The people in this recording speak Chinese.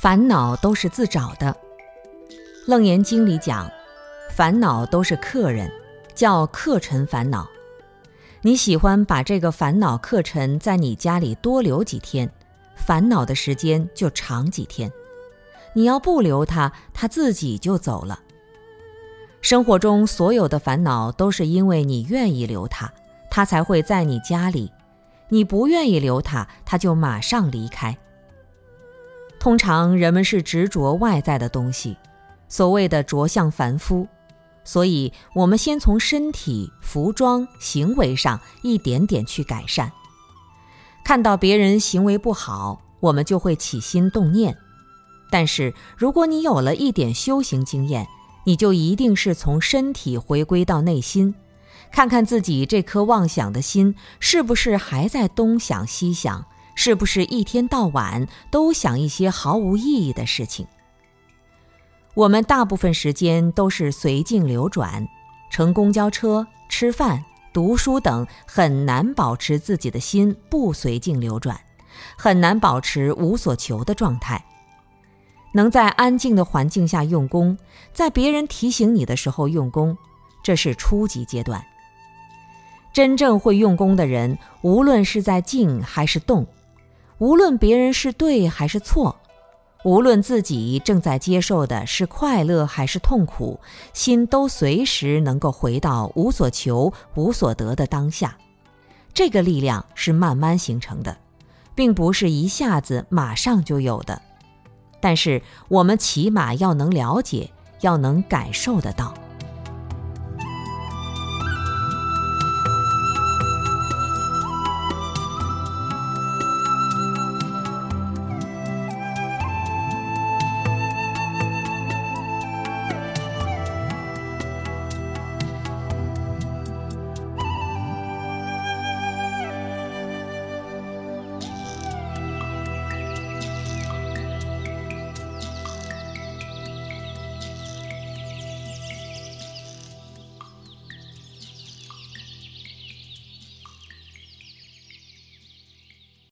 烦恼都是自找的，《楞严经》里讲，烦恼都是客人，叫客尘烦恼。你喜欢把这个烦恼客尘在你家里多留几天，烦恼的时间就长几天。你要不留它，它自己就走了。生活中所有的烦恼都是因为你愿意留它，它才会在你家里；你不愿意留它，它就马上离开。通常人们是执着外在的东西，所谓的着相凡夫，所以我们先从身体、服装、行为上一点点去改善。看到别人行为不好，我们就会起心动念。但是如果你有了一点修行经验，你就一定是从身体回归到内心，看看自己这颗妄想的心是不是还在东想西想。是不是一天到晚都想一些毫无意义的事情？我们大部分时间都是随境流转，乘公交车、吃饭、读书等，很难保持自己的心不随境流转，很难保持无所求的状态。能在安静的环境下用功，在别人提醒你的时候用功，这是初级阶段。真正会用功的人，无论是在静还是动。无论别人是对还是错，无论自己正在接受的是快乐还是痛苦，心都随时能够回到无所求、无所得的当下。这个力量是慢慢形成的，并不是一下子马上就有的。但是我们起码要能了解，要能感受得到。